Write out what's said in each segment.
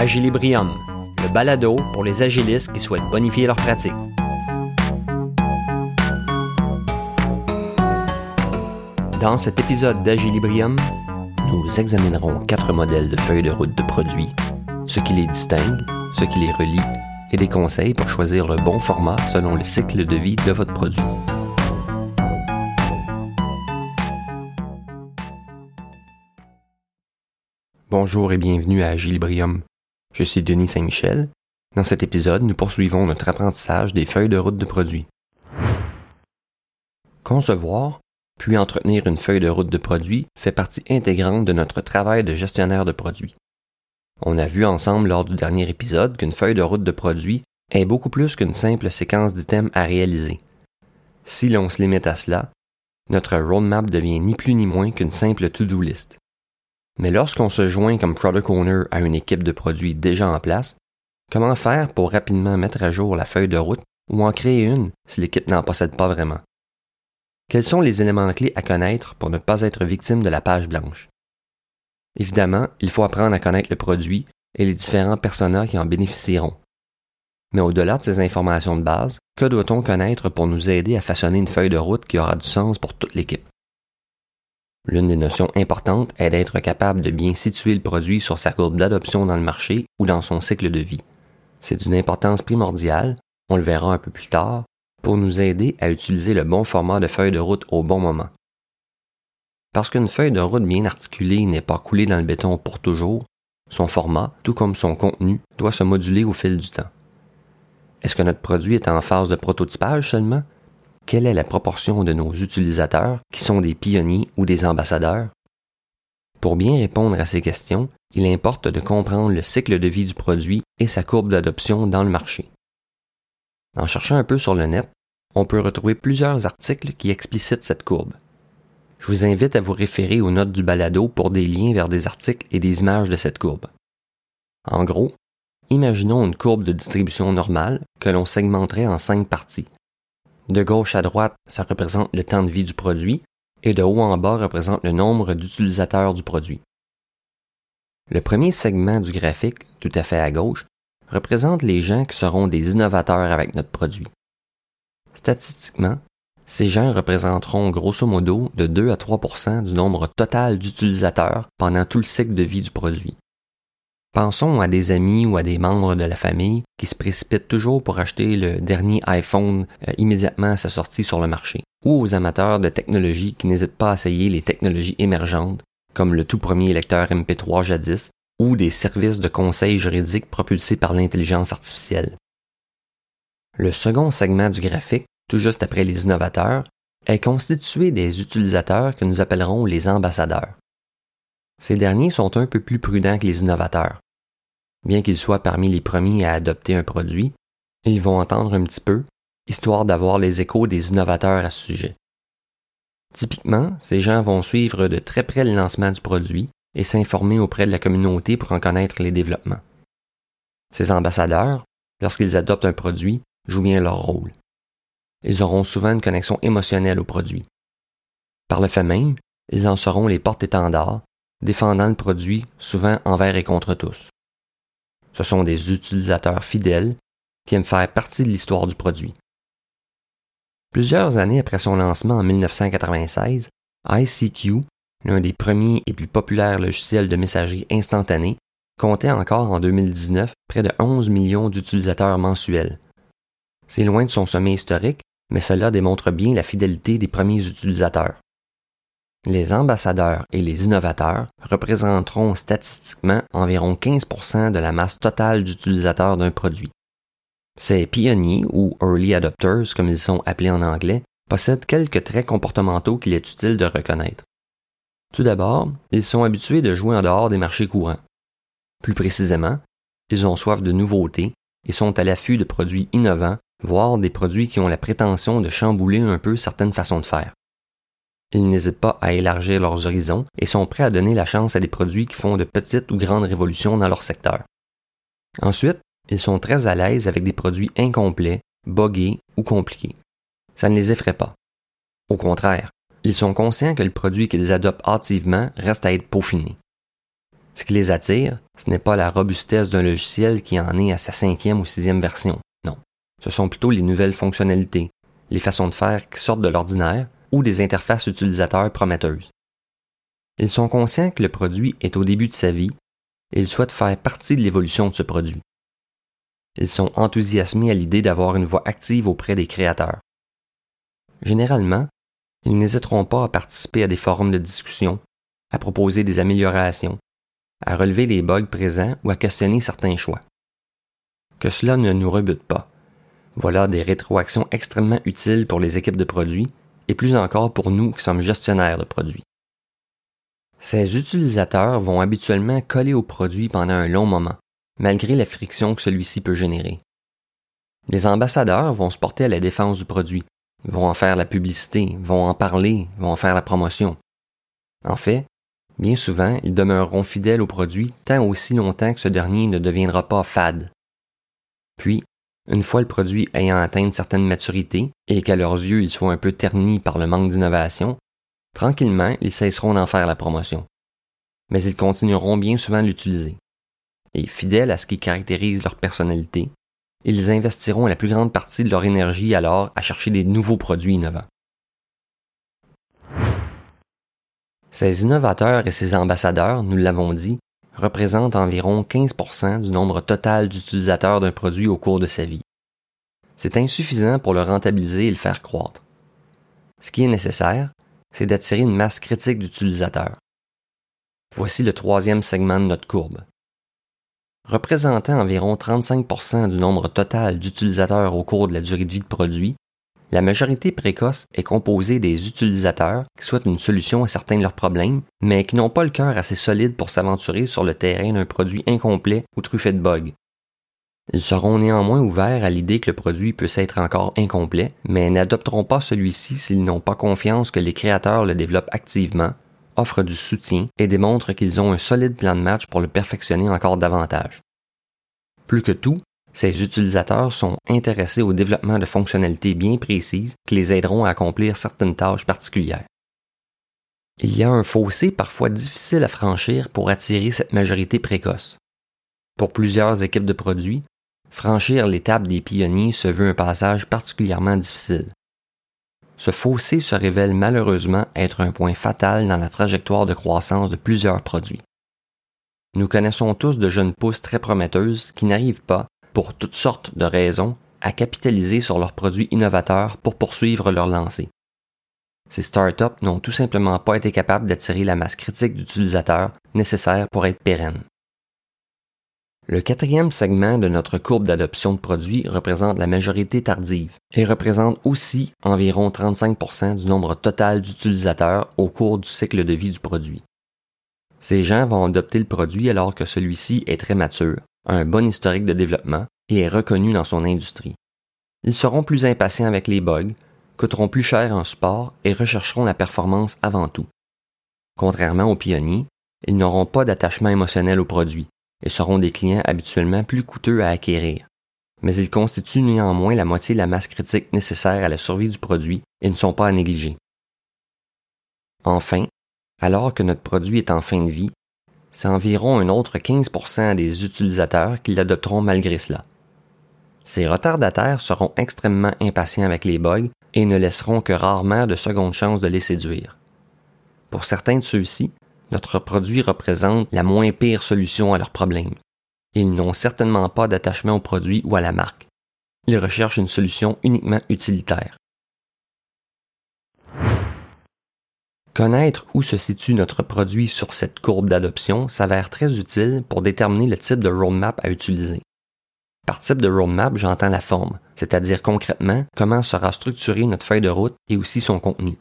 Agilibrium, le balado pour les agilistes qui souhaitent bonifier leur pratique. Dans cet épisode d'Agilibrium, nous examinerons quatre modèles de feuilles de route de produits, ce qui les distingue, ce qui les relie et des conseils pour choisir le bon format selon le cycle de vie de votre produit. Bonjour et bienvenue à Agilibrium. Je suis Denis Saint-Michel. Dans cet épisode, nous poursuivons notre apprentissage des feuilles de route de produits. Concevoir, puis entretenir une feuille de route de produit fait partie intégrante de notre travail de gestionnaire de produits. On a vu ensemble lors du dernier épisode qu'une feuille de route de produit est beaucoup plus qu'une simple séquence d'items à réaliser. Si l'on se limite à cela, notre roadmap devient ni plus ni moins qu'une simple to-do list. Mais lorsqu'on se joint comme product owner à une équipe de produits déjà en place, comment faire pour rapidement mettre à jour la feuille de route ou en créer une si l'équipe n'en possède pas vraiment? Quels sont les éléments clés à connaître pour ne pas être victime de la page blanche? Évidemment, il faut apprendre à connaître le produit et les différents personas qui en bénéficieront. Mais au-delà de ces informations de base, que doit-on connaître pour nous aider à façonner une feuille de route qui aura du sens pour toute l'équipe? L'une des notions importantes est d'être capable de bien situer le produit sur sa courbe d'adoption dans le marché ou dans son cycle de vie. C'est d'une importance primordiale, on le verra un peu plus tard, pour nous aider à utiliser le bon format de feuille de route au bon moment. Parce qu'une feuille de route bien articulée n'est pas coulée dans le béton pour toujours, son format, tout comme son contenu, doit se moduler au fil du temps. Est-ce que notre produit est en phase de prototypage seulement? Quelle est la proportion de nos utilisateurs qui sont des pionniers ou des ambassadeurs? Pour bien répondre à ces questions, il importe de comprendre le cycle de vie du produit et sa courbe d'adoption dans le marché. En cherchant un peu sur le net, on peut retrouver plusieurs articles qui explicitent cette courbe. Je vous invite à vous référer aux notes du balado pour des liens vers des articles et des images de cette courbe. En gros, imaginons une courbe de distribution normale que l'on segmenterait en cinq parties. De gauche à droite, ça représente le temps de vie du produit, et de haut en bas représente le nombre d'utilisateurs du produit. Le premier segment du graphique, tout à fait à gauche, représente les gens qui seront des innovateurs avec notre produit. Statistiquement, ces gens représenteront grosso modo de 2 à 3% du nombre total d'utilisateurs pendant tout le cycle de vie du produit. Pensons à des amis ou à des membres de la famille qui se précipitent toujours pour acheter le dernier iPhone euh, immédiatement à sa sortie sur le marché, ou aux amateurs de technologie qui n'hésitent pas à essayer les technologies émergentes, comme le tout premier lecteur MP3 jadis, ou des services de conseil juridique propulsés par l'intelligence artificielle. Le second segment du graphique, tout juste après les innovateurs, est constitué des utilisateurs que nous appellerons les ambassadeurs. Ces derniers sont un peu plus prudents que les innovateurs. Bien qu'ils soient parmi les premiers à adopter un produit, ils vont entendre un petit peu, histoire d'avoir les échos des innovateurs à ce sujet. Typiquement, ces gens vont suivre de très près le lancement du produit et s'informer auprès de la communauté pour en connaître les développements. Ces ambassadeurs, lorsqu'ils adoptent un produit, jouent bien leur rôle. Ils auront souvent une connexion émotionnelle au produit. Par le fait même, ils en seront les porte-étendards, défendant le produit souvent envers et contre tous. Ce sont des utilisateurs fidèles qui aiment faire partie de l'histoire du produit. Plusieurs années après son lancement en 1996, ICQ l'un des premiers et plus populaires logiciels de messagerie instantanée, comptait encore en 2019 près de 11 millions d'utilisateurs mensuels. C'est loin de son sommet historique, mais cela démontre bien la fidélité des premiers utilisateurs. Les ambassadeurs et les innovateurs représenteront statistiquement environ 15% de la masse totale d'utilisateurs d'un produit. Ces pionniers ou early adopters, comme ils sont appelés en anglais, possèdent quelques traits comportementaux qu'il est utile de reconnaître. Tout d'abord, ils sont habitués de jouer en dehors des marchés courants. Plus précisément, ils ont soif de nouveautés et sont à l'affût de produits innovants, voire des produits qui ont la prétention de chambouler un peu certaines façons de faire. Ils n'hésitent pas à élargir leurs horizons et sont prêts à donner la chance à des produits qui font de petites ou grandes révolutions dans leur secteur. Ensuite, ils sont très à l'aise avec des produits incomplets, bogués ou compliqués. Ça ne les effraie pas. Au contraire, ils sont conscients que le produit qu'ils adoptent hâtivement reste à être peaufiné. Ce qui les attire, Ce n'est pas la robustesse d'un logiciel qui en est à sa cinquième ou sixième version. Non. Ce sont plutôt les nouvelles fonctionnalités, les façons de faire qui sortent de l'ordinaire ou des interfaces utilisateurs prometteuses. Ils sont conscients que le produit est au début de sa vie et ils souhaitent faire partie de l'évolution de ce produit. Ils sont enthousiasmés à l'idée d'avoir une voix active auprès des créateurs. Généralement, ils n'hésiteront pas à participer à des forums de discussion, à proposer des améliorations, à relever les bugs présents ou à questionner certains choix. Que cela ne nous rebute pas. Voilà des rétroactions extrêmement utiles pour les équipes de produits et plus encore pour nous qui sommes gestionnaires de produits. Ces utilisateurs vont habituellement coller au produit pendant un long moment, malgré la friction que celui-ci peut générer. Les ambassadeurs vont se porter à la défense du produit, vont en faire la publicité, vont en parler, vont en faire la promotion. En fait, bien souvent, ils demeureront fidèles au produit tant aussi longtemps que ce dernier ne deviendra pas fade. Puis, une fois le produit ayant atteint une certaine maturité et qu'à leurs yeux il soit un peu terni par le manque d'innovation, Tranquillement, ils cesseront d'en faire la promotion. Mais ils continueront bien souvent de l'utiliser. Et fidèles à ce qui caractérise leur personnalité, ils investiront la plus grande partie de leur énergie alors à chercher des nouveaux produits innovants. Ces innovateurs et ces ambassadeurs, nous l'avons dit, représentent environ 15% du nombre total d'utilisateurs d'un produit au cours de sa vie. C'est insuffisant pour le rentabiliser et le faire croître. Ce qui est nécessaire, c'est d'attirer une masse critique d'utilisateurs. Voici le troisième segment de notre courbe. Représentant environ 35% du nombre total d'utilisateurs au cours de la durée de vie de produit, la majorité précoce est composée des utilisateurs qui souhaitent une solution à certains de leurs problèmes, mais qui n'ont pas le cœur assez solide pour s'aventurer sur le terrain d'un produit incomplet ou truffé de bugs. Ils seront néanmoins ouverts à l'idée que le produit peut être encore incomplet, mais n'adopteront pas celui-ci s'ils n'ont pas confiance que les créateurs le développent activement, offrent du soutien et démontrent qu'ils ont un solide plan de match pour le perfectionner encore davantage. Plus que tout, ces utilisateurs sont intéressés au développement de fonctionnalités bien précises qui les aideront à accomplir certaines tâches particulières. Il y a un fossé parfois difficile à franchir pour attirer cette majorité précoce. Pour plusieurs équipes de produits, Franchir l'étape des pionniers se veut un passage particulièrement difficile. Ce fossé se révèle malheureusement être un point fatal dans la trajectoire de croissance de plusieurs produits. Nous connaissons tous de jeunes pousses très prometteuses qui n'arrivent pas, pour toutes sortes de raisons, à capitaliser sur leurs produits innovateurs pour poursuivre leur lancée. Ces startups n'ont tout simplement pas été capables d'attirer la masse critique d'utilisateurs nécessaire pour être pérennes. Le quatrième segment de notre courbe d'adoption de produits représente la majorité tardive et représente aussi environ 35% du nombre total d'utilisateurs au cours du cycle de vie du produit. Ces gens vont adopter le produit alors que celui-ci est très mature, un bon historique de développement et est reconnu dans son industrie. Ils seront plus impatients avec les bugs, coûteront plus cher en support et rechercheront la performance avant tout. Contrairement aux pionniers, ils n'auront pas d'attachement émotionnel au produit et seront des clients habituellement plus coûteux à acquérir. Mais ils constituent néanmoins la moitié de la masse critique nécessaire à la survie du produit et ne sont pas à négliger. Enfin, alors que notre produit est en fin de vie, c'est environ un autre 15% des utilisateurs qui l'adopteront malgré cela. Ces retardataires seront extrêmement impatients avec les bugs et ne laisseront que rarement de secondes chances de les séduire. Pour certains de ceux-ci, notre produit représente la moins pire solution à leurs problèmes. Ils n'ont certainement pas d'attachement au produit ou à la marque. Ils recherchent une solution uniquement utilitaire. Connaître où se situe notre produit sur cette courbe d'adoption s'avère très utile pour déterminer le type de roadmap à utiliser. Par type de roadmap, j'entends la forme, c'est-à-dire concrètement comment sera structurée notre feuille de route et aussi son contenu.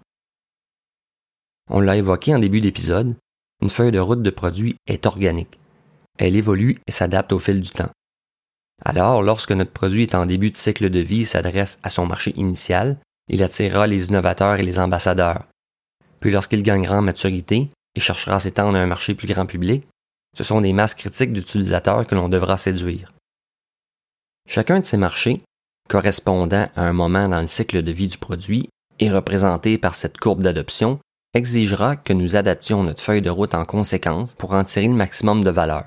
On l'a évoqué en début d'épisode, une feuille de route de produit est organique. Elle évolue et s'adapte au fil du temps. Alors, lorsque notre produit est en début de cycle de vie et s'adresse à son marché initial, il attirera les innovateurs et les ambassadeurs. Puis lorsqu'il gagnera en maturité et cherchera à s'étendre à un marché plus grand public, ce sont des masses critiques d'utilisateurs que l'on devra séduire. Chacun de ces marchés, correspondant à un moment dans le cycle de vie du produit, est représenté par cette courbe d'adoption exigera que nous adaptions notre feuille de route en conséquence pour en tirer le maximum de valeur.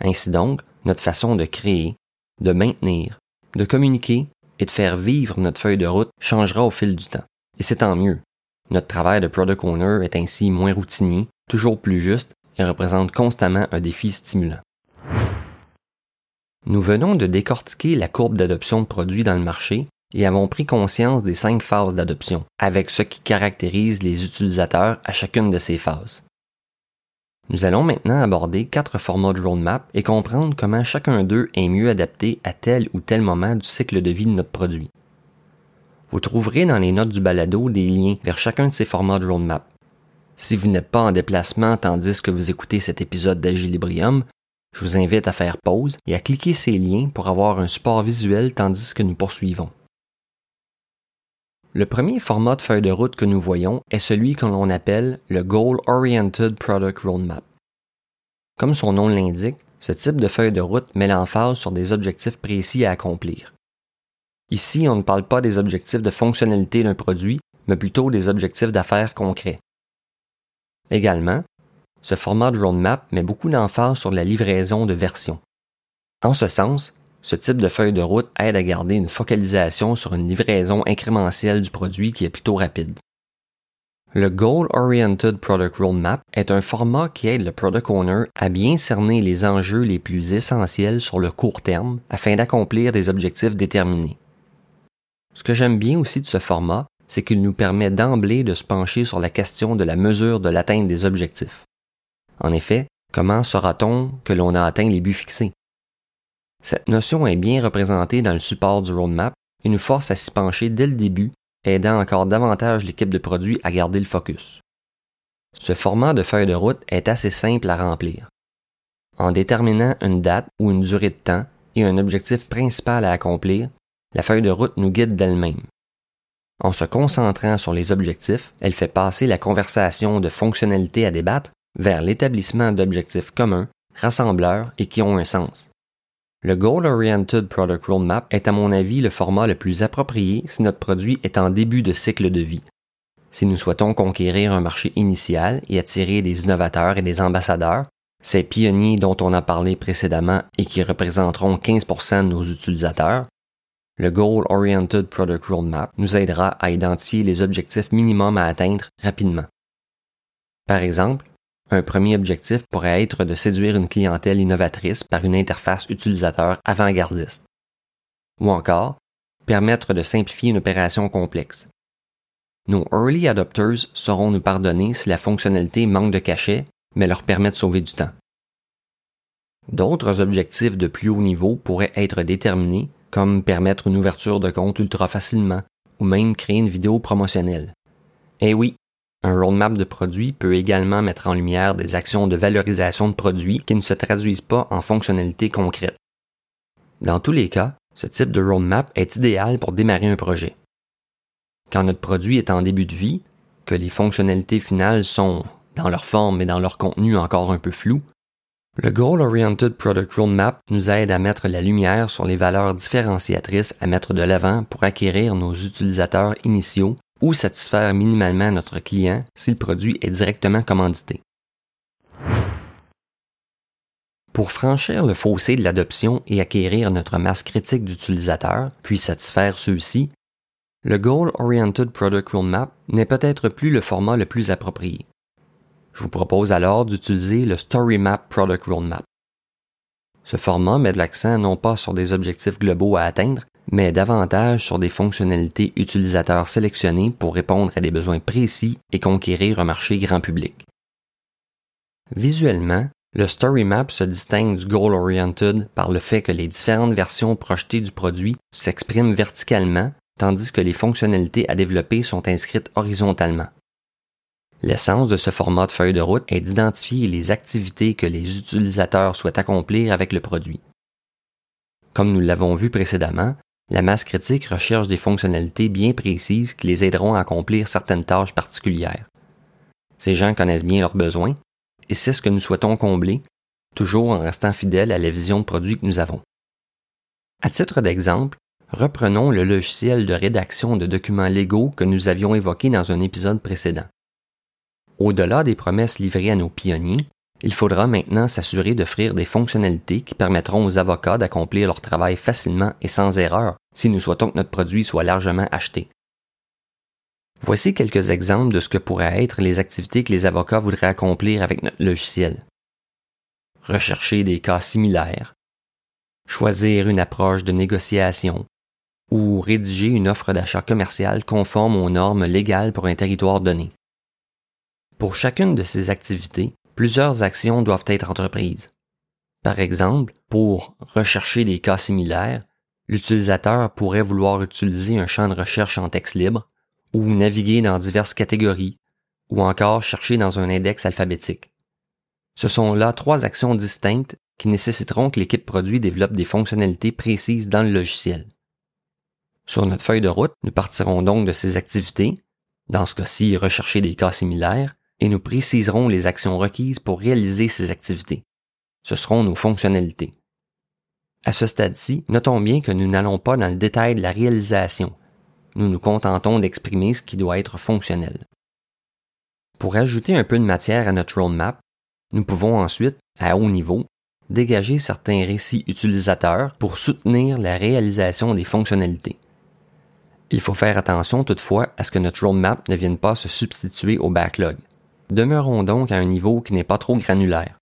Ainsi donc, notre façon de créer, de maintenir, de communiquer et de faire vivre notre feuille de route changera au fil du temps. Et c'est tant mieux. Notre travail de product owner est ainsi moins routinier, toujours plus juste et représente constamment un défi stimulant. Nous venons de décortiquer la courbe d'adoption de produits dans le marché et avons pris conscience des cinq phases d'adoption, avec ce qui caractérise les utilisateurs à chacune de ces phases. Nous allons maintenant aborder quatre formats de roadmap et comprendre comment chacun d'eux est mieux adapté à tel ou tel moment du cycle de vie de notre produit. Vous trouverez dans les notes du balado des liens vers chacun de ces formats de roadmap. Si vous n'êtes pas en déplacement tandis que vous écoutez cet épisode d'Agilibrium, je vous invite à faire pause et à cliquer ces liens pour avoir un support visuel tandis que nous poursuivons. Le premier format de feuille de route que nous voyons est celui que l'on appelle le Goal Oriented Product Roadmap. Comme son nom l'indique, ce type de feuille de route met l'emphase sur des objectifs précis à accomplir. Ici, on ne parle pas des objectifs de fonctionnalité d'un produit, mais plutôt des objectifs d'affaires concrets. Également, ce format de roadmap met beaucoup d'emphase sur la livraison de versions. En ce sens, ce type de feuille de route aide à garder une focalisation sur une livraison incrémentielle du produit qui est plutôt rapide. Le Goal Oriented Product Roadmap est un format qui aide le product owner à bien cerner les enjeux les plus essentiels sur le court terme afin d'accomplir des objectifs déterminés. Ce que j'aime bien aussi de ce format, c'est qu'il nous permet d'emblée de se pencher sur la question de la mesure de l'atteinte des objectifs. En effet, comment saura-t-on que l'on a atteint les buts fixés? Cette notion est bien représentée dans le support du roadmap et nous force à s'y pencher dès le début, aidant encore davantage l'équipe de produits à garder le focus. Ce format de feuille de route est assez simple à remplir. En déterminant une date ou une durée de temps et un objectif principal à accomplir, la feuille de route nous guide d'elle-même. En se concentrant sur les objectifs, elle fait passer la conversation de fonctionnalités à débattre vers l'établissement d'objectifs communs, rassembleurs et qui ont un sens. Le Goal Oriented Product Roadmap est à mon avis le format le plus approprié si notre produit est en début de cycle de vie. Si nous souhaitons conquérir un marché initial et attirer des innovateurs et des ambassadeurs, ces pionniers dont on a parlé précédemment et qui représenteront 15% de nos utilisateurs, le Goal Oriented Product Roadmap nous aidera à identifier les objectifs minimums à atteindre rapidement. Par exemple, un premier objectif pourrait être de séduire une clientèle innovatrice par une interface utilisateur avant-gardiste. Ou encore, permettre de simplifier une opération complexe. Nos early adopters sauront nous pardonner si la fonctionnalité manque de cachet, mais leur permet de sauver du temps. D'autres objectifs de plus haut niveau pourraient être déterminés, comme permettre une ouverture de compte ultra facilement, ou même créer une vidéo promotionnelle. Eh oui, un roadmap de produits peut également mettre en lumière des actions de valorisation de produits qui ne se traduisent pas en fonctionnalités concrètes. Dans tous les cas, ce type de roadmap est idéal pour démarrer un projet. Quand notre produit est en début de vie, que les fonctionnalités finales sont, dans leur forme et dans leur contenu, encore un peu floues, le Goal Oriented Product Roadmap nous aide à mettre la lumière sur les valeurs différenciatrices à mettre de l'avant pour acquérir nos utilisateurs initiaux ou satisfaire minimalement notre client si le produit est directement commandité. Pour franchir le fossé de l'adoption et acquérir notre masse critique d'utilisateurs, puis satisfaire ceux-ci, le Goal Oriented Product Roadmap n'est peut-être plus le format le plus approprié. Je vous propose alors d'utiliser le Story Map Product Roadmap. Ce format met l'accent non pas sur des objectifs globaux à atteindre, mais davantage sur des fonctionnalités utilisateurs sélectionnées pour répondre à des besoins précis et conquérir un marché grand public. Visuellement, le Story Map se distingue du Goal Oriented par le fait que les différentes versions projetées du produit s'expriment verticalement, tandis que les fonctionnalités à développer sont inscrites horizontalement. L'essence de ce format de feuille de route est d'identifier les activités que les utilisateurs souhaitent accomplir avec le produit. Comme nous l'avons vu précédemment, la masse critique recherche des fonctionnalités bien précises qui les aideront à accomplir certaines tâches particulières. Ces gens connaissent bien leurs besoins, et c'est ce que nous souhaitons combler, toujours en restant fidèles à la vision de produit que nous avons. À titre d'exemple, reprenons le logiciel de rédaction de documents légaux que nous avions évoqué dans un épisode précédent. Au-delà des promesses livrées à nos pionniers, Il faudra maintenant s'assurer d'offrir des fonctionnalités qui permettront aux avocats d'accomplir leur travail facilement et sans erreur si nous souhaitons que notre produit soit largement acheté. Voici quelques exemples de ce que pourraient être les activités que les avocats voudraient accomplir avec notre logiciel. Rechercher des cas similaires, choisir une approche de négociation ou rédiger une offre d'achat commercial conforme aux normes légales pour un territoire donné. Pour chacune de ces activités, plusieurs actions doivent être entreprises. Par exemple, pour rechercher des cas similaires, l'utilisateur pourrait vouloir utiliser un champ de recherche en texte libre, ou naviguer dans diverses catégories, ou encore chercher dans un index alphabétique. Ce sont là trois actions distinctes qui nécessiteront que l'équipe produit développe des fonctionnalités précises dans le logiciel. Sur notre feuille de route, nous partirons donc de ces activités, dans ce cas-ci rechercher des cas similaires, et nous préciserons les actions requises pour réaliser ces activités. Ce seront nos fonctionnalités. À ce stade-ci, notons bien que nous n'allons pas dans le détail de la réalisation. Nous nous contentons d'exprimer ce qui doit être fonctionnel. Pour ajouter un peu de matière à notre roadmap, nous pouvons ensuite, à haut niveau, dégager certains récits utilisateurs pour soutenir la réalisation des fonctionnalités. Il faut faire attention toutefois à ce que notre roadmap ne vienne pas se substituer au backlog. Demeurons donc à un niveau qui n'est pas trop granulaire.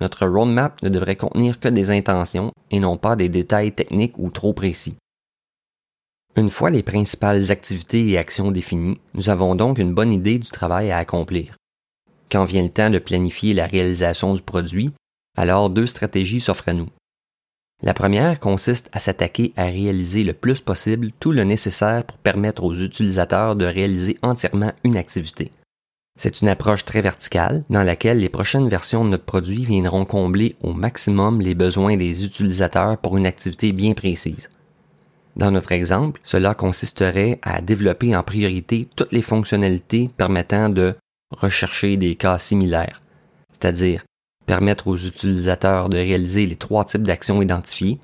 Notre roadmap ne devrait contenir que des intentions et non pas des détails techniques ou trop précis. Une fois les principales activités et actions définies, nous avons donc une bonne idée du travail à accomplir. Quand vient le temps de planifier la réalisation du produit, alors deux stratégies s'offrent à nous. La première consiste à s'attaquer à réaliser le plus possible tout le nécessaire pour permettre aux utilisateurs de réaliser entièrement une activité. C'est une approche très verticale dans laquelle les prochaines versions de notre produit viendront combler au maximum les besoins des utilisateurs pour une activité bien précise. Dans notre exemple, cela consisterait à développer en priorité toutes les fonctionnalités permettant de rechercher des cas similaires, c'est-à-dire permettre aux utilisateurs de réaliser les trois types d'actions identifiées,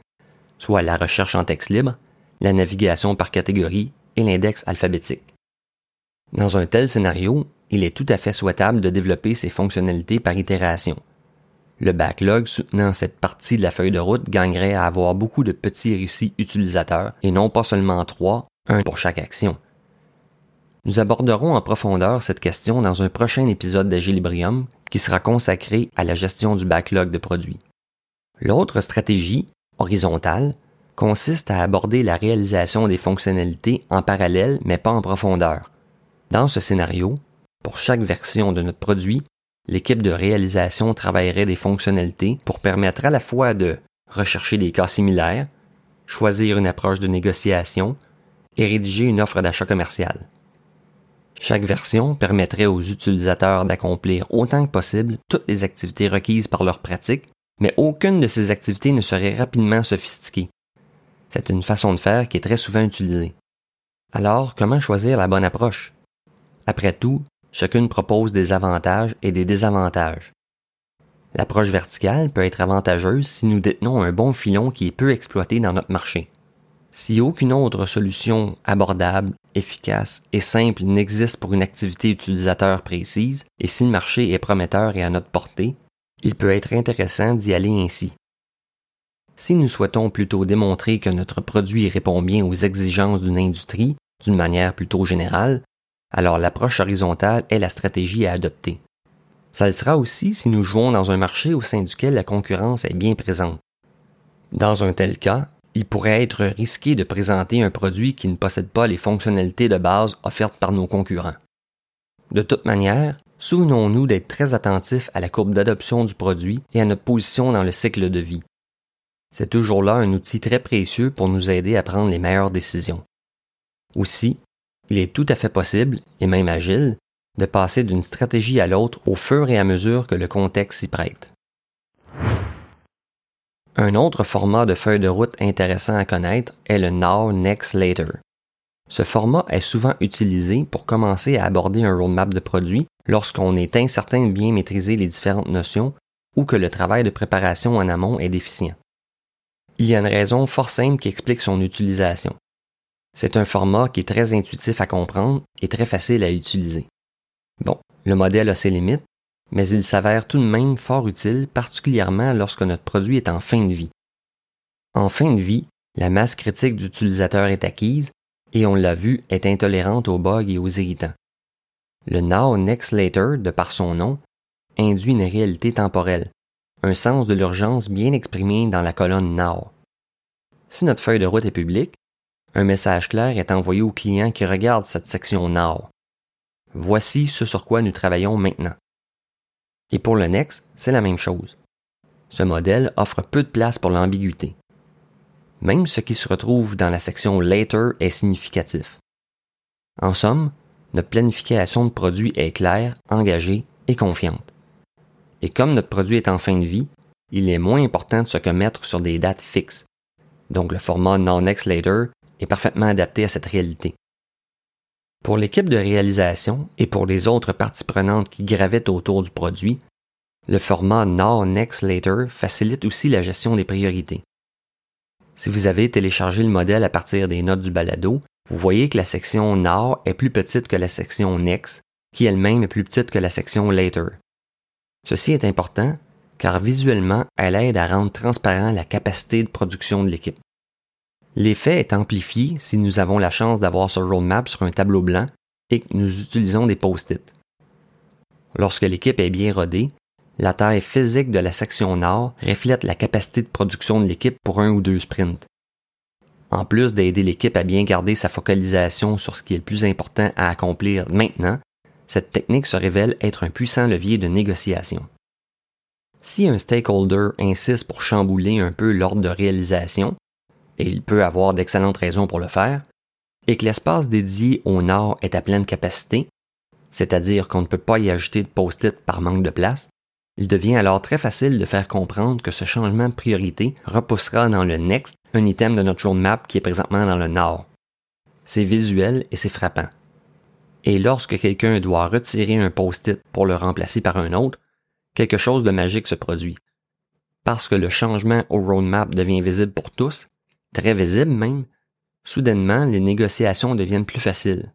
soit la recherche en texte libre, la navigation par catégorie et l'index alphabétique. Dans un tel scénario, il est tout à fait souhaitable de développer ces fonctionnalités par itération. Le backlog soutenant cette partie de la feuille de route gagnerait à avoir beaucoup de petits récits utilisateurs et non pas seulement trois, un pour chaque action. Nous aborderons en profondeur cette question dans un prochain épisode d'Agilibrium qui sera consacré à la gestion du backlog de produits. L'autre stratégie, horizontale, consiste à aborder la réalisation des fonctionnalités en parallèle mais pas en profondeur. Dans ce scénario, pour chaque version de notre produit, l'équipe de réalisation travaillerait des fonctionnalités pour permettre à la fois de rechercher des cas similaires, choisir une approche de négociation et rédiger une offre d'achat commercial. Chaque version permettrait aux utilisateurs d'accomplir autant que possible toutes les activités requises par leur pratique, mais aucune de ces activités ne serait rapidement sophistiquée. C'est une façon de faire qui est très souvent utilisée. Alors, comment choisir la bonne approche? Après tout, chacune propose des avantages et des désavantages. L'approche verticale peut être avantageuse si nous détenons un bon filon qui est peu exploité dans notre marché. Si aucune autre solution abordable, efficace et simple n'existe pour une activité utilisateur précise, et si le marché est prometteur et à notre portée, il peut être intéressant d'y aller ainsi. Si nous souhaitons plutôt démontrer que notre produit répond bien aux exigences d'une industrie, d'une manière plutôt générale, alors l'approche horizontale est la stratégie à adopter. Ça le sera aussi si nous jouons dans un marché au sein duquel la concurrence est bien présente. Dans un tel cas, il pourrait être risqué de présenter un produit qui ne possède pas les fonctionnalités de base offertes par nos concurrents. De toute manière, souvenons-nous d'être très attentifs à la courbe d'adoption du produit et à notre position dans le cycle de vie. C'est toujours là un outil très précieux pour nous aider à prendre les meilleures décisions. Aussi, il est tout à fait possible, et même agile, de passer d'une stratégie à l'autre au fur et à mesure que le contexte s'y prête. Un autre format de feuille de route intéressant à connaître est le Now, Next, Later. Ce format est souvent utilisé pour commencer à aborder un roadmap de produit lorsqu'on est incertain de bien maîtriser les différentes notions ou que le travail de préparation en amont est déficient. Il y a une raison fort simple qui explique son utilisation. C'est un format qui est très intuitif à comprendre et très facile à utiliser. Bon, le modèle a ses limites, mais il s'avère tout de même fort utile, particulièrement lorsque notre produit est en fin de vie. En fin de vie, la masse critique d'utilisateurs est acquise et on l'a vu, est intolérante aux bugs et aux irritants. Le Now Next Later, de par son nom, induit une réalité temporelle, un sens de l'urgence bien exprimé dans la colonne Now. Si notre feuille de route est publique, un message clair est envoyé au client qui regarde cette section Now. Voici ce sur quoi nous travaillons maintenant. Et pour le Next, c'est la même chose. Ce modèle offre peu de place pour l'ambiguïté. Même ce qui se retrouve dans la section Later est significatif. En somme, notre planification de produit est claire, engagée et confiante. Et comme notre produit est en fin de vie, il est moins important de se commettre sur des dates fixes. Donc le format Non-Next Later est parfaitement adapté à cette réalité. Pour l'équipe de réalisation et pour les autres parties prenantes qui gravitent autour du produit, le format Now Next Later facilite aussi la gestion des priorités. Si vous avez téléchargé le modèle à partir des notes du balado, vous voyez que la section Now est plus petite que la section Next, qui elle-même est plus petite que la section Later. Ceci est important car visuellement, elle aide à rendre transparent la capacité de production de l'équipe. L'effet est amplifié si nous avons la chance d'avoir ce roadmap sur un tableau blanc et que nous utilisons des post-it. Lorsque l'équipe est bien rodée, la taille physique de la section nord reflète la capacité de production de l'équipe pour un ou deux sprints. En plus d'aider l'équipe à bien garder sa focalisation sur ce qui est le plus important à accomplir maintenant, cette technique se révèle être un puissant levier de négociation. Si un stakeholder insiste pour chambouler un peu l'ordre de réalisation, et il peut avoir d'excellentes raisons pour le faire, et que l'espace dédié au nord est à pleine capacité, c'est-à-dire qu'on ne peut pas y ajouter de post-it par manque de place, il devient alors très facile de faire comprendre que ce changement de priorité repoussera dans le next un item de notre roadmap qui est présentement dans le nord. C'est visuel et c'est frappant. Et lorsque quelqu'un doit retirer un post-it pour le remplacer par un autre, quelque chose de magique se produit. Parce que le changement au roadmap devient visible pour tous, très visible même, soudainement les négociations deviennent plus faciles.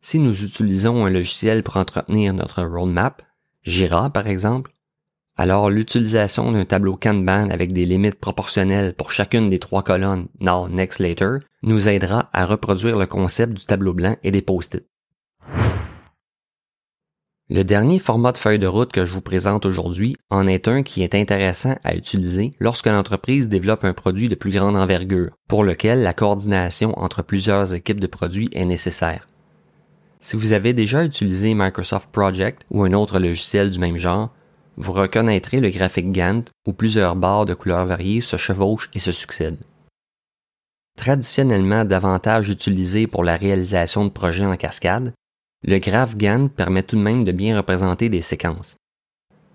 Si nous utilisons un logiciel pour entretenir notre roadmap, Jira par exemple, alors l'utilisation d'un tableau Kanban avec des limites proportionnelles pour chacune des trois colonnes Now, Next, Later nous aidera à reproduire le concept du tableau blanc et des post-it. Le dernier format de feuille de route que je vous présente aujourd'hui en est un qui est intéressant à utiliser lorsque l'entreprise développe un produit de plus grande envergure, pour lequel la coordination entre plusieurs équipes de produits est nécessaire. Si vous avez déjà utilisé Microsoft Project ou un autre logiciel du même genre, vous reconnaîtrez le graphique Gantt où plusieurs barres de couleurs variées se chevauchent et se succèdent. Traditionnellement davantage utilisé pour la réalisation de projets en cascade, le graphe Gantt permet tout de même de bien représenter des séquences.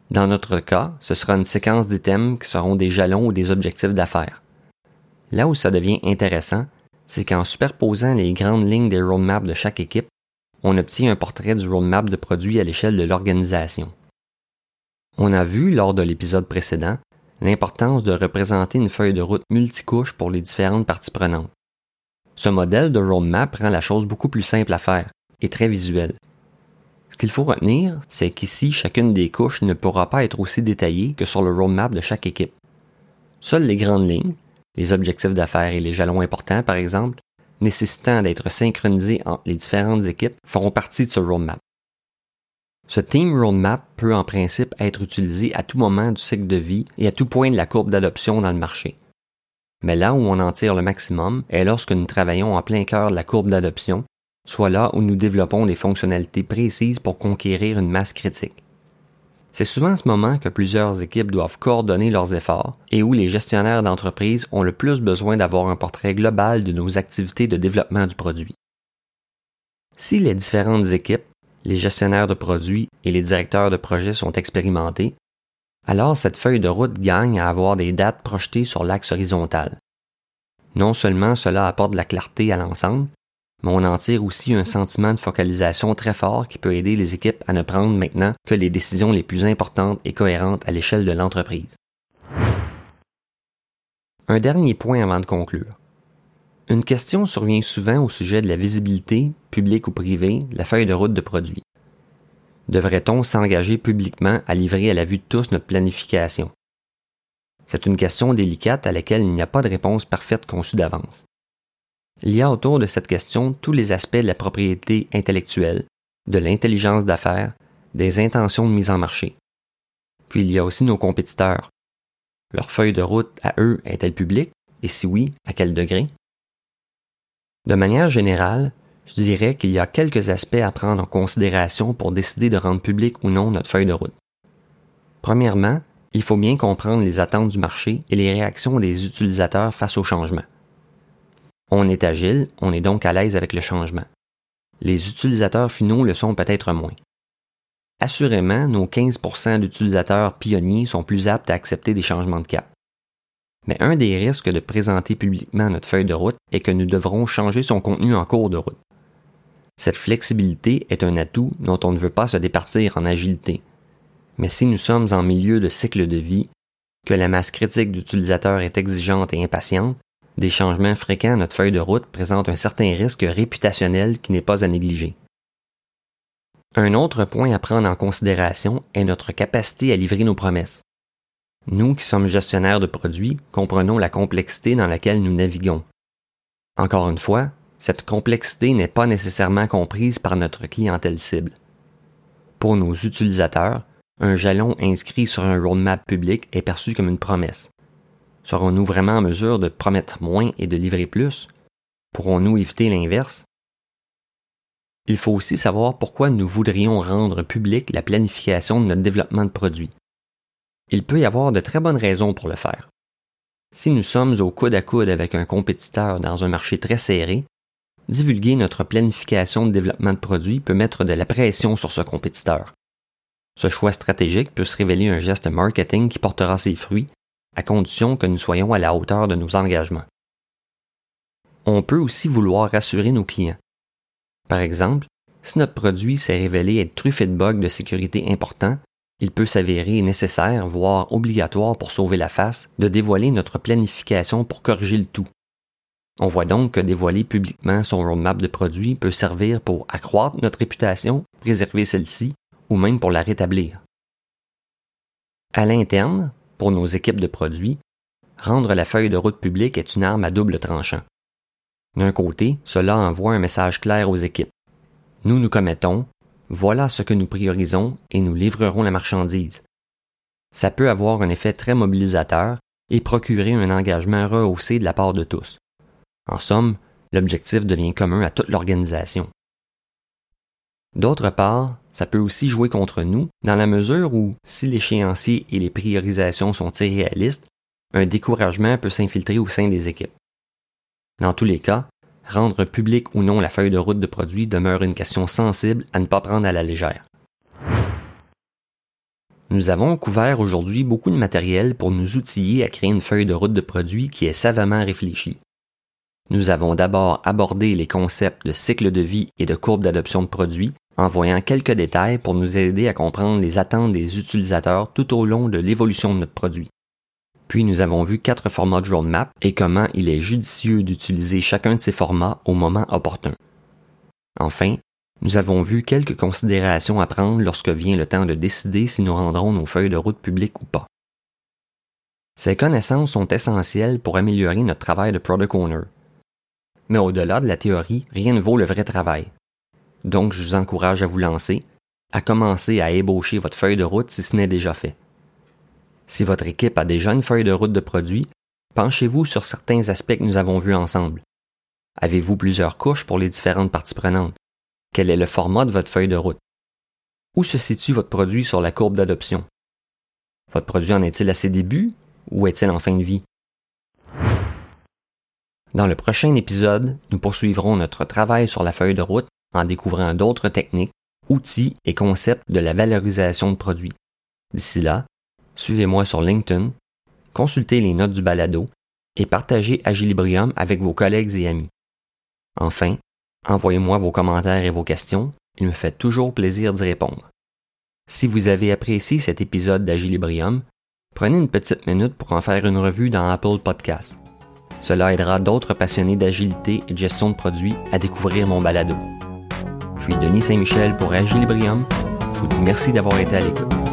Dans notre cas, ce sera une séquence d'items qui seront des jalons ou des objectifs d'affaires. Là où ça devient intéressant, c'est qu'en superposant les grandes lignes des roadmaps de chaque équipe, on obtient un portrait du roadmap de produit à l'échelle de l'organisation. On a vu lors de l'épisode précédent l'importance de représenter une feuille de route multicouche pour les différentes parties prenantes. Ce modèle de roadmap rend la chose beaucoup plus simple à faire et très visuel. Ce qu'il faut retenir, c'est qu'ici, chacune des couches ne pourra pas être aussi détaillée que sur le roadmap de chaque équipe. Seules les grandes lignes, les objectifs d'affaires et les jalons importants par exemple, nécessitant d'être synchronisés entre les différentes équipes feront partie de ce roadmap. Ce Team Roadmap peut en principe être utilisé à tout moment du cycle de vie et à tout point de la courbe d'adoption dans le marché. Mais là où on en tire le maximum est lorsque nous travaillons en plein cœur de la courbe d'adoption, soit là où nous développons des fonctionnalités précises pour conquérir une masse critique. C'est souvent à ce moment que plusieurs équipes doivent coordonner leurs efforts et où les gestionnaires d'entreprise ont le plus besoin d'avoir un portrait global de nos activités de développement du produit. Si les différentes équipes, les gestionnaires de produits et les directeurs de projets sont expérimentés, alors cette feuille de route gagne à avoir des dates projetées sur l'axe horizontal. Non seulement cela apporte de la clarté à l'ensemble, mais on en tire aussi un sentiment de focalisation très fort qui peut aider les équipes à ne prendre maintenant que les décisions les plus importantes et cohérentes à l'échelle de l'entreprise. Un dernier point avant de conclure. Une question survient souvent au sujet de la visibilité, publique ou privée, la feuille de route de produit. Devrait-on s'engager publiquement à livrer à la vue de tous notre planification? C'est une question délicate à laquelle il n'y a pas de réponse parfaite conçue d'avance. Il y a autour de cette question tous les aspects de la propriété intellectuelle, de l'intelligence d'affaires, des intentions de mise en marché. Puis il y a aussi nos compétiteurs. Leur feuille de route à eux est-elle publique? Et si oui, à quel degré? De manière générale, je dirais qu'il y a quelques aspects à prendre en considération pour décider de rendre public ou non notre feuille de route. Premièrement, il faut bien comprendre les attentes du marché et les réactions des utilisateurs face au changement. On est agile, on est donc à l'aise avec le changement. Les utilisateurs finaux le sont peut-être moins. Assurément, nos 15% d'utilisateurs pionniers sont plus aptes à accepter des changements de cap. Mais un des risques de présenter publiquement notre feuille de route est que nous devrons changer son contenu en cours de route. Cette flexibilité est un atout dont on ne veut pas se départir en agilité. Mais si nous sommes en milieu de cycle de vie, que la masse critique d'utilisateurs est exigeante et impatiente, des changements fréquents à notre feuille de route présentent un certain risque réputationnel qui n'est pas à négliger. Un autre point à prendre en considération est notre capacité à livrer nos promesses. Nous qui sommes gestionnaires de produits comprenons la complexité dans laquelle nous naviguons. Encore une fois, cette complexité n'est pas nécessairement comprise par notre clientèle cible. Pour nos utilisateurs, un jalon inscrit sur un roadmap public est perçu comme une promesse. Serons-nous vraiment en mesure de promettre moins et de livrer plus? Pourrons-nous éviter l'inverse? Il faut aussi savoir pourquoi nous voudrions rendre publique la planification de notre développement de produits. Il peut y avoir de très bonnes raisons pour le faire. Si nous sommes au coude à coude avec un compétiteur dans un marché très serré, divulguer notre planification de développement de produits peut mettre de la pression sur ce compétiteur. Ce choix stratégique peut se révéler un geste marketing qui portera ses fruits à condition que nous soyons à la hauteur de nos engagements. On peut aussi vouloir rassurer nos clients. Par exemple, si notre produit s'est révélé être truffé de bugs de sécurité importants, il peut s'avérer nécessaire, voire obligatoire pour sauver la face, de dévoiler notre planification pour corriger le tout. On voit donc que dévoiler publiquement son roadmap de produit peut servir pour accroître notre réputation, préserver celle-ci, ou même pour la rétablir. À l'interne, nos équipes de produits, rendre la feuille de route publique est une arme à double tranchant. D'un côté, cela envoie un message clair aux équipes. Nous nous commettons, voilà ce que nous priorisons et nous livrerons la marchandise. Ça peut avoir un effet très mobilisateur et procurer un engagement rehaussé de la part de tous. En somme, l'objectif devient commun à toute l'organisation. D'autre part, ça peut aussi jouer contre nous, dans la mesure où, si l'échéancier et les priorisations sont irréalistes, un découragement peut s'infiltrer au sein des équipes. Dans tous les cas, rendre public ou non la feuille de route de produit demeure une question sensible à ne pas prendre à la légère. Nous avons couvert aujourd'hui beaucoup de matériel pour nous outiller à créer une feuille de route de produit qui est savamment réfléchie. Nous avons d'abord abordé les concepts de cycle de vie et de courbe d'adoption de produits en voyant quelques détails pour nous aider à comprendre les attentes des utilisateurs tout au long de l'évolution de notre produit. Puis nous avons vu quatre formats de roadmap et comment il est judicieux d'utiliser chacun de ces formats au moment opportun. Enfin, nous avons vu quelques considérations à prendre lorsque vient le temps de décider si nous rendrons nos feuilles de route publiques ou pas. Ces connaissances sont essentielles pour améliorer notre travail de product owner. Mais au-delà de la théorie, rien ne vaut le vrai travail. Donc, je vous encourage à vous lancer, à commencer à ébaucher votre feuille de route si ce n'est déjà fait. Si votre équipe a déjà une feuille de route de produit, penchez-vous sur certains aspects que nous avons vus ensemble. Avez-vous plusieurs couches pour les différentes parties prenantes? Quel est le format de votre feuille de route? Où se situe votre produit sur la courbe d'adoption? Votre produit en est-il à ses débuts ou est-il en fin de vie? Dans le prochain épisode, nous poursuivrons notre travail sur la feuille de route en découvrant d'autres techniques, outils et concepts de la valorisation de produits. D'ici là, suivez-moi sur LinkedIn, consultez les notes du balado et partagez Agilibrium avec vos collègues et amis. Enfin, envoyez-moi vos commentaires et vos questions, il me fait toujours plaisir d'y répondre. Si vous avez apprécié cet épisode d'Agilibrium, prenez une petite minute pour en faire une revue dans Apple Podcasts. Cela aidera d'autres passionnés d'agilité et de gestion de produits à découvrir mon balado. Je suis Denis Saint-Michel pour Agilibrium. Je vous dis merci d'avoir été à l'écoute.